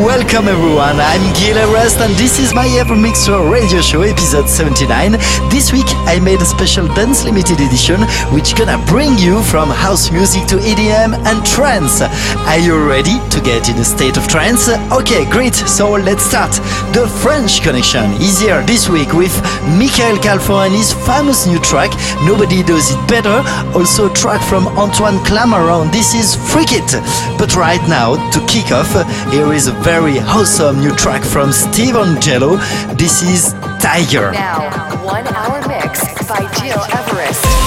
Welcome everyone. I'm Gil Everest and this is my Evermix radio show episode 79. This week I made a special dance limited edition which gonna bring you from house music to EDM and trance. Are you ready to get in a state of trance? Okay, great. So let's start. The French connection is here this week with Michael Calfan and his famous new track Nobody Does It Better. Also a track from Antoine Clamaran, This is Freak It. But right now to kick off here is a very awesome new track from Steve Angello. This is Tiger. Now, one hour mix by Gil Everest.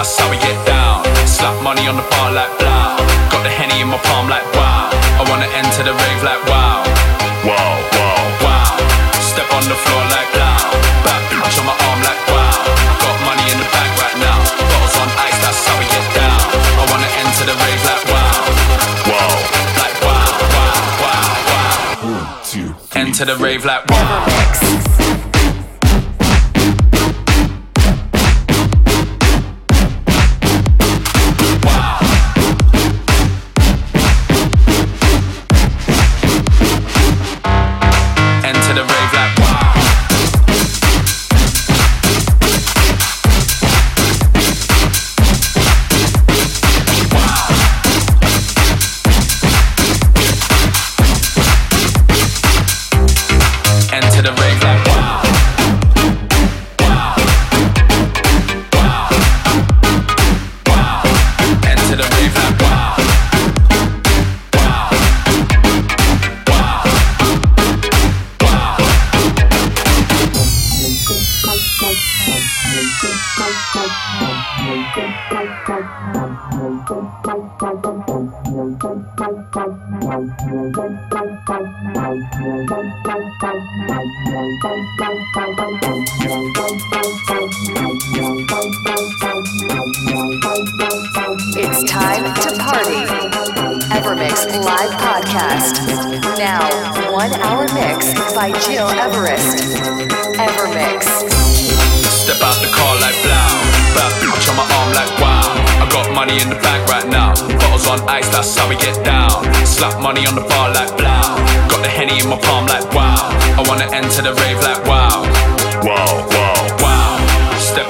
That's how we get down. Slap money on the bar like blow. Got the henny in my palm like wow. I wanna enter the rave like wow. Wow, wow, wow. Step on the floor like wow. Bad bitch on my arm like wow. Got money in the bank right now. Bottles on ice, that's how we get down. I wanna enter the rave like wow. Wow, like wow, wow, wow, wow. Enter the rave like wow. Wow.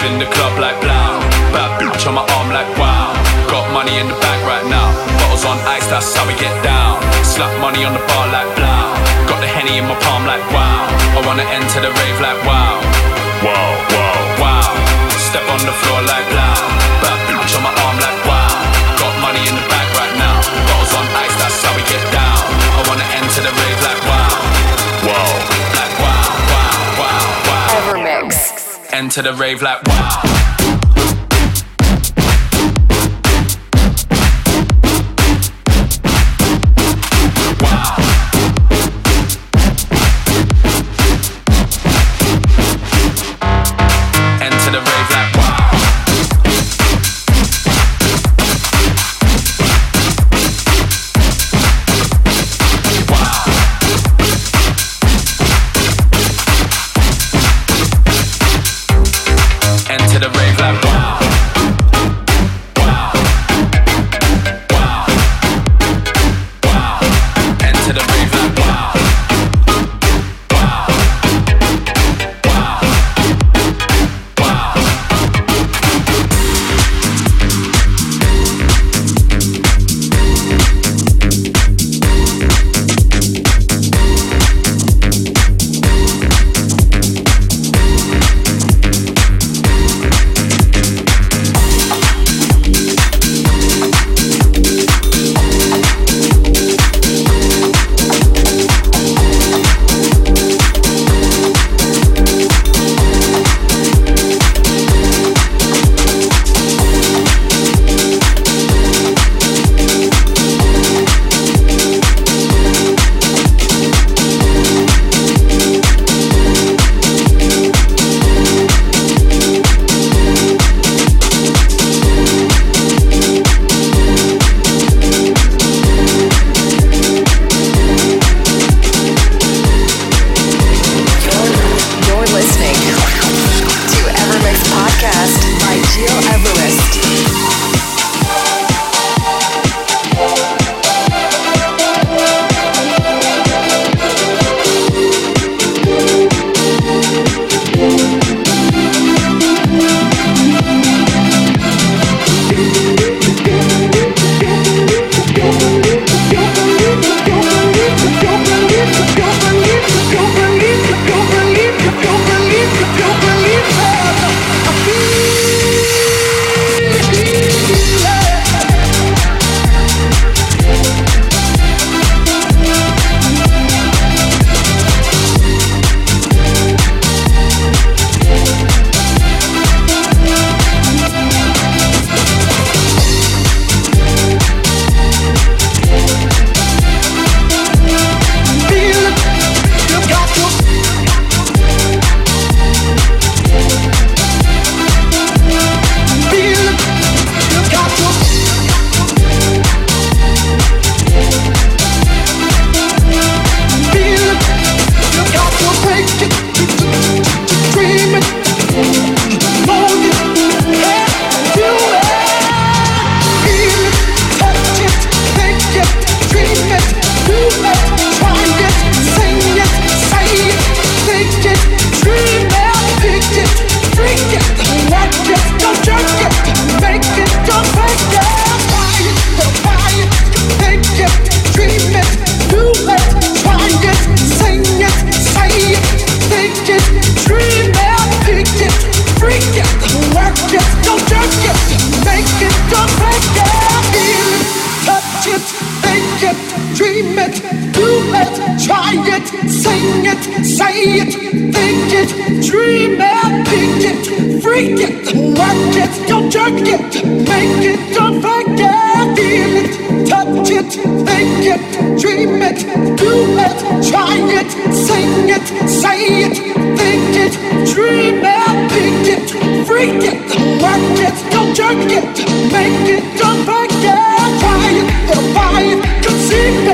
up in the club like blow. Bad bitch on my arm like wow. Got money in the bag right now. Bottles on ice, that's how we get down. Slap money on the bar like blow. Got the henny in my palm like wow. I wanna enter the rave like wow. Wow, wow, wow. Step on the floor like blow. Bad bitch on my arm like into the rave like wow. it, dream it, think it, freak it, work it, don't jerk it, make it, don't forget. feel it, touch it, think it, dream it, do it, try it, sing it, say it, think it, dream it, think it, freak it, work it, don't jerk it, make it, don't forget. try it, buy it, conceive it.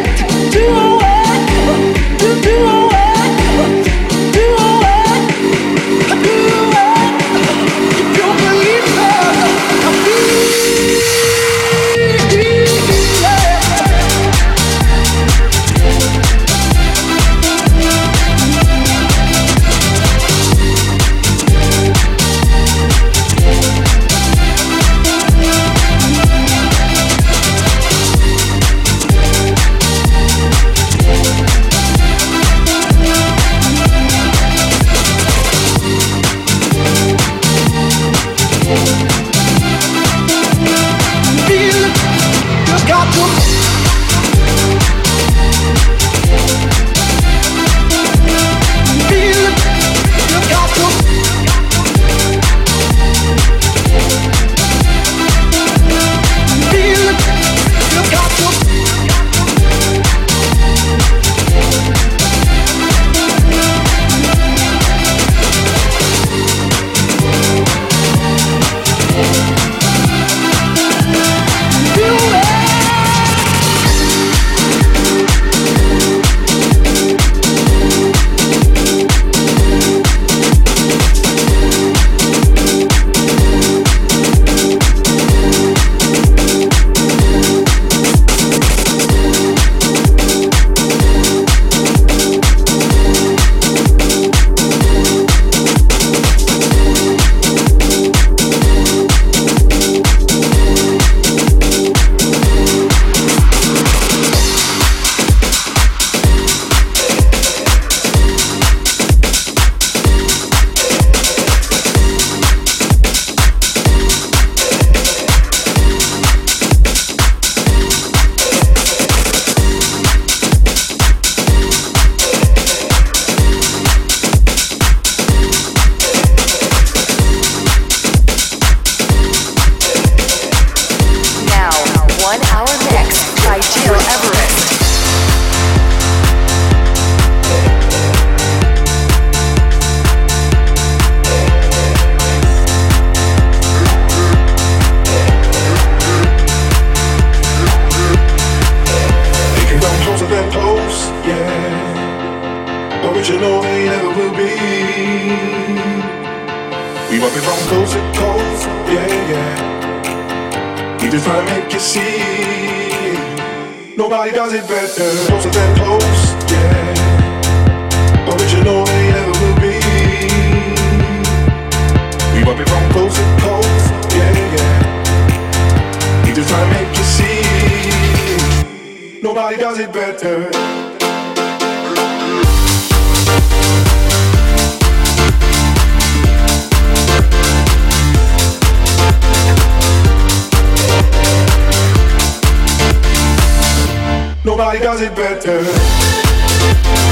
Everybody does it better.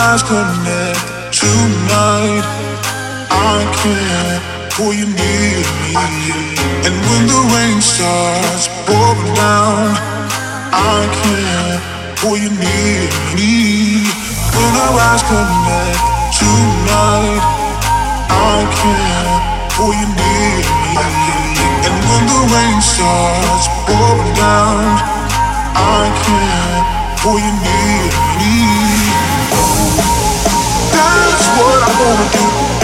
eyes connect tonight. I can't pull you near me. And when the rain starts pouring down, I can't pull you near me. When our eyes connect tonight, I can't pull you near me. And when the rain starts pouring down, I can't pull you near me. That's what I wanna do.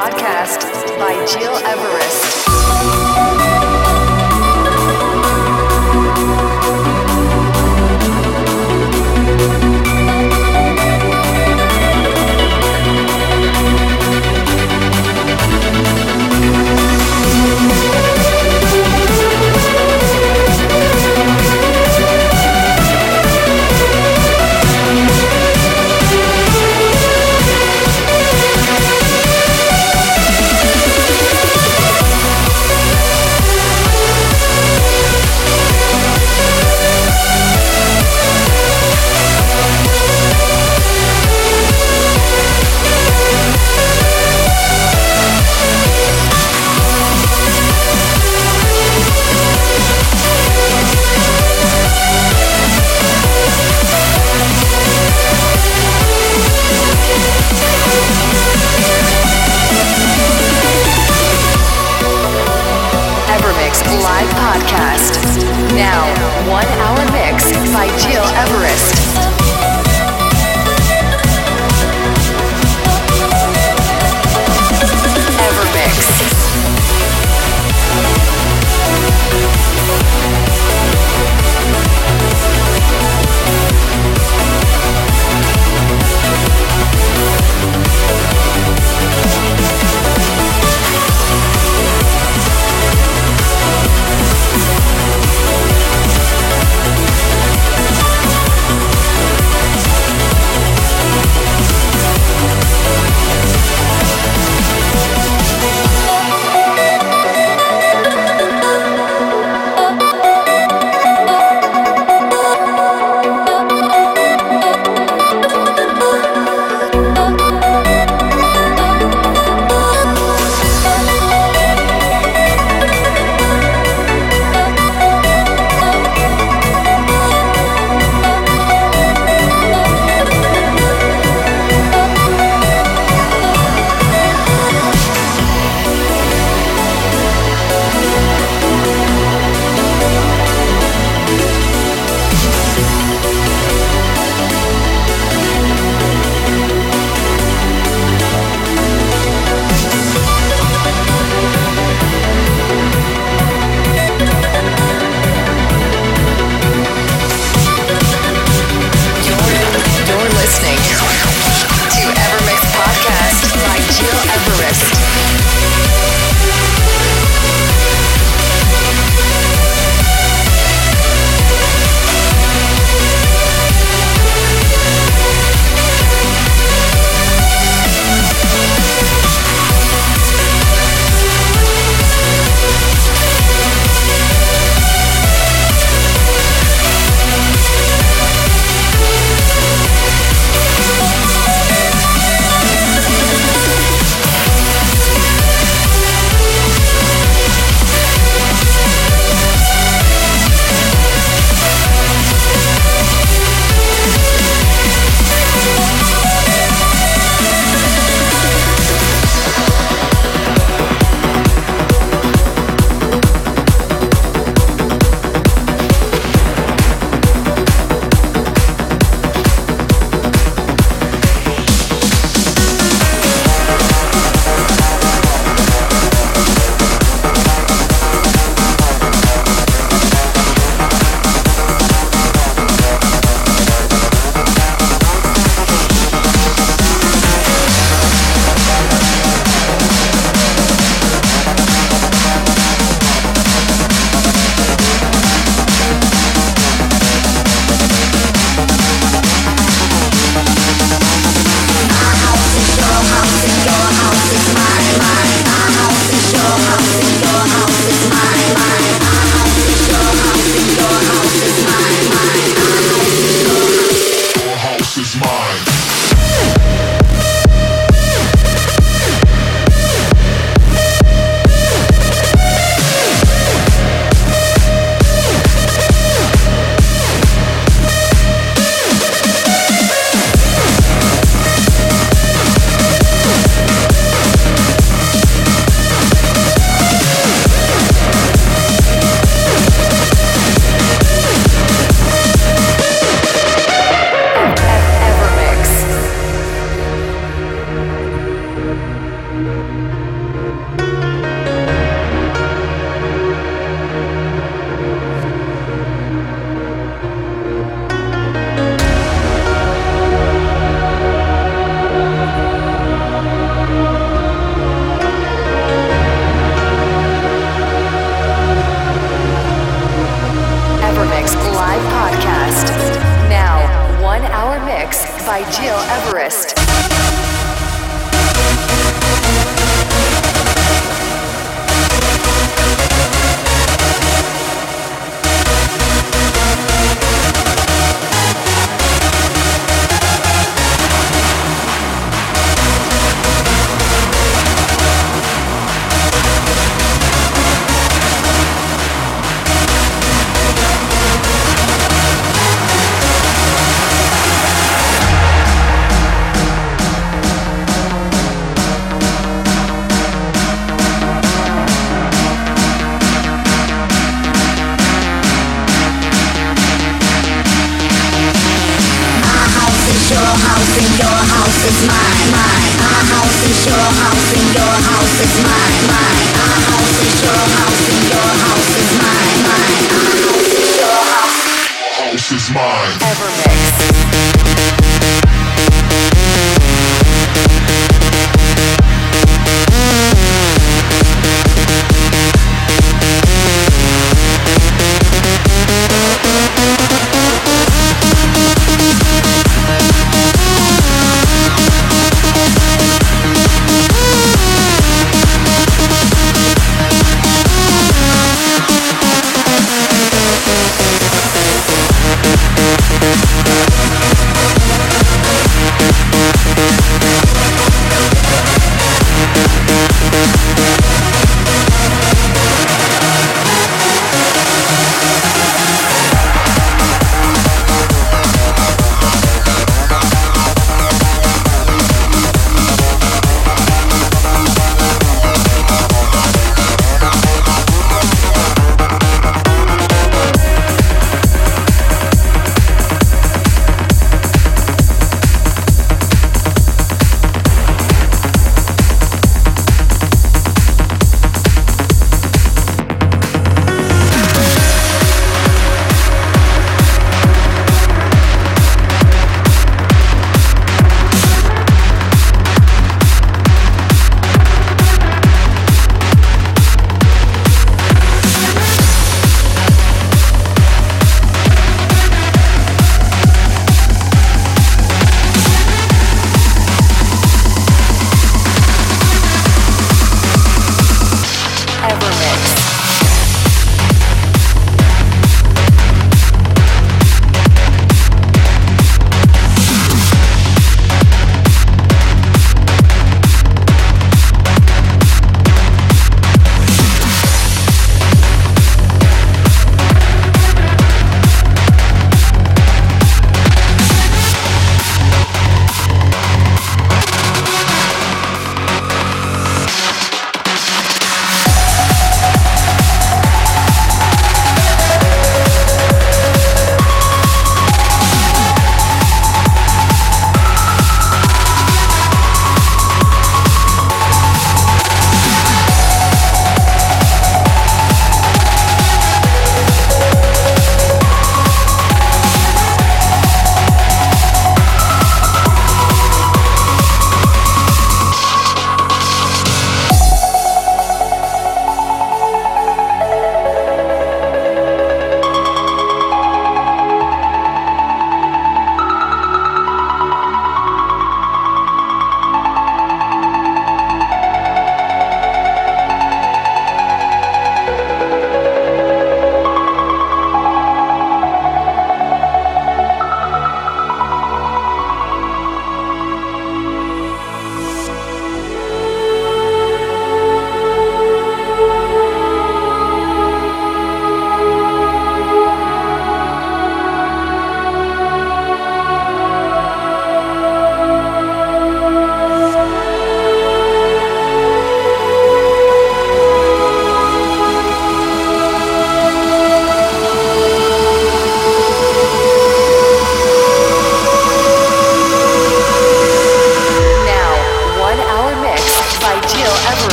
Podcast by Gil Everest.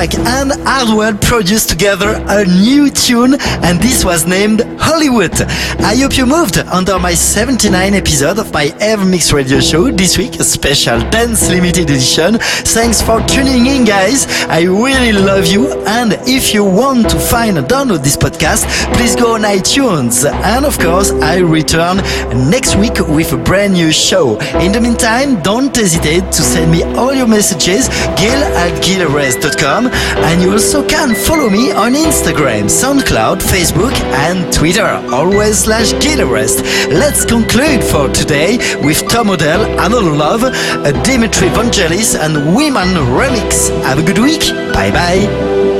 And Hardwell produced together a new tune, and this was named Hollywood. I hope you moved under my 79 episode of my Ever Mix Radio Show this week, a special dance limited edition. Thanks for tuning in, guys. I really love you. And if you want to find and download this podcast, please go on iTunes. And of course, I return next week with a brand new show. In the meantime, don't hesitate to send me all your messages, gil at gileverest.com. And you also can follow me on Instagram, SoundCloud, Facebook, and Twitter, always slash gileverest. Let's conclude for today with Tom Odell, Another Love, Dimitri Vangelis, and Wyman Remix. Have a good week. Bye bye.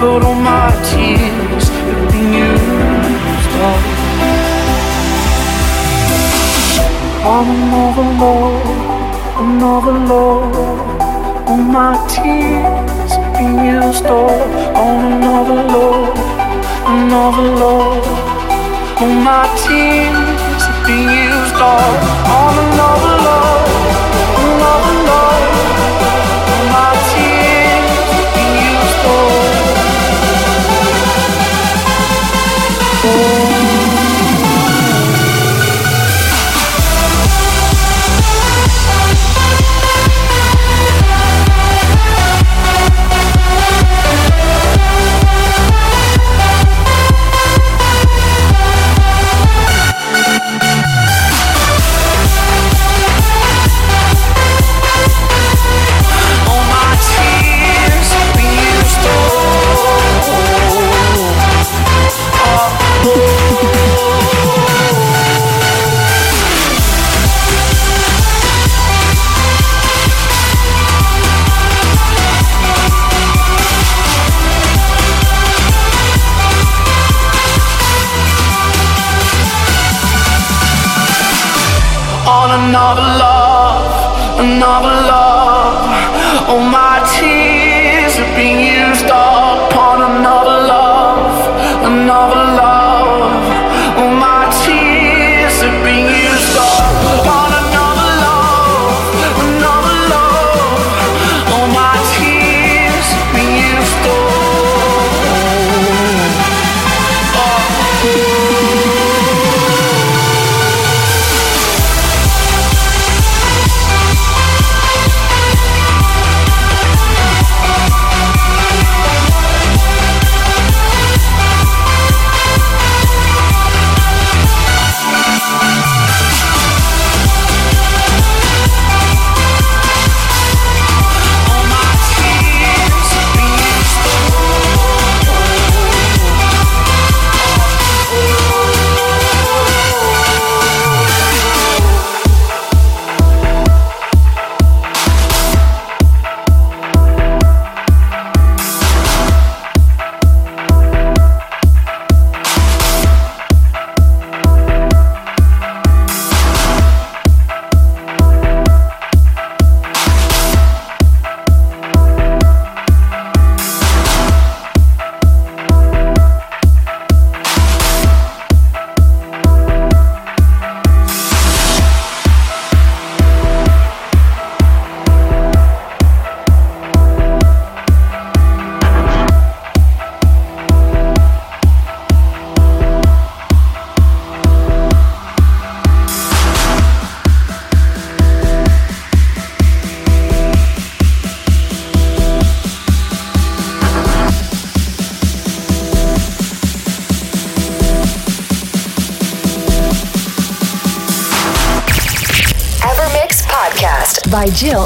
but all my tears have been used up. I'm another love, another love. All my tears have been used up on another love, another love. All my tears have been used up on another love, another love. All my tears have been used up. All another love, another